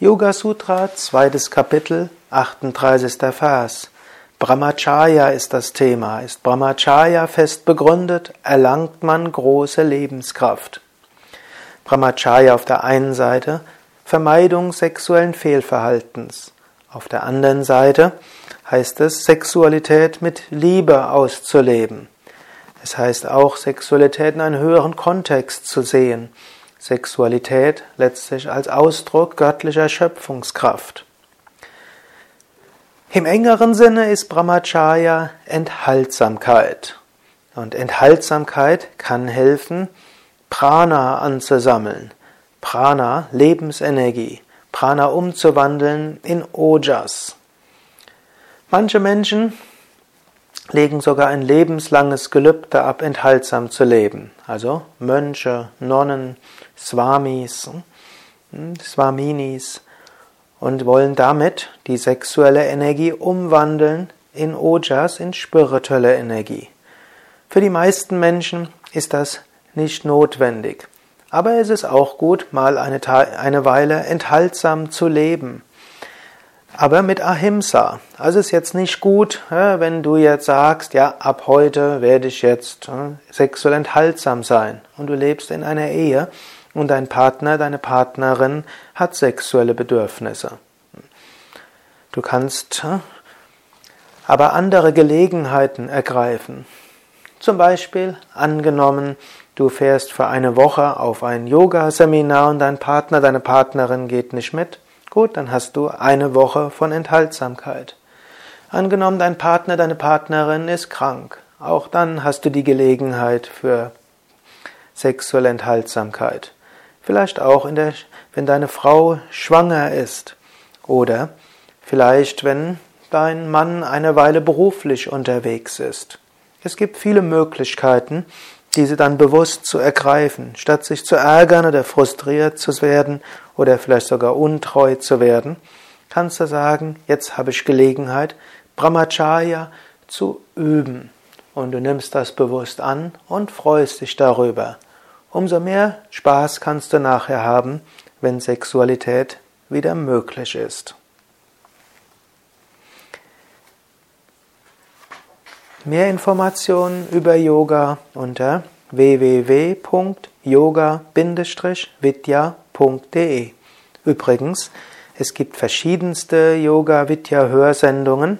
Yoga Sutra, zweites Kapitel, 38. Vers. Brahmacharya ist das Thema. Ist Brahmacharya fest begründet, erlangt man große Lebenskraft. Brahmacharya auf der einen Seite Vermeidung sexuellen Fehlverhaltens. Auf der anderen Seite heißt es, Sexualität mit Liebe auszuleben. Es heißt auch, Sexualität in einem höheren Kontext zu sehen. Sexualität letztlich als Ausdruck göttlicher Schöpfungskraft. Im engeren Sinne ist Brahmacharya Enthaltsamkeit. Und Enthaltsamkeit kann helfen, Prana anzusammeln. Prana, Lebensenergie. Prana umzuwandeln in Ojas. Manche Menschen legen sogar ein lebenslanges Gelübde ab, enthaltsam zu leben. Also Mönche, Nonnen, Swamis, hm, Swaminis und wollen damit die sexuelle Energie umwandeln in Ojas, in spirituelle Energie. Für die meisten Menschen ist das nicht notwendig. Aber es ist auch gut, mal eine, eine Weile enthaltsam zu leben aber mit Ahimsa. Also ist jetzt nicht gut, wenn du jetzt sagst, ja, ab heute werde ich jetzt sexuell enthaltsam sein und du lebst in einer Ehe und dein Partner, deine Partnerin hat sexuelle Bedürfnisse. Du kannst aber andere Gelegenheiten ergreifen. Zum Beispiel angenommen, du fährst für eine Woche auf ein Yoga-Seminar und dein Partner, deine Partnerin geht nicht mit Gut, dann hast du eine Woche von Enthaltsamkeit. Angenommen, dein Partner, deine Partnerin ist krank. Auch dann hast du die Gelegenheit für sexuelle Enthaltsamkeit. Vielleicht auch, der, wenn deine Frau schwanger ist. Oder vielleicht, wenn dein Mann eine Weile beruflich unterwegs ist. Es gibt viele Möglichkeiten, diese dann bewusst zu ergreifen, statt sich zu ärgern oder frustriert zu werden oder vielleicht sogar untreu zu werden, kannst du sagen, jetzt habe ich Gelegenheit, Brahmacharya zu üben. Und du nimmst das bewusst an und freust dich darüber. Umso mehr Spaß kannst du nachher haben, wenn Sexualität wieder möglich ist. Mehr Informationen über Yoga unter www.yoga-vidya.de. Übrigens, es gibt verschiedenste Yoga Vidya Hörsendungen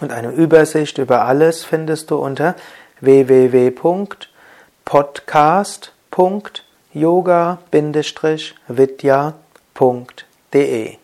und eine Übersicht über alles findest du unter www.podcast.yoga-vidya.de.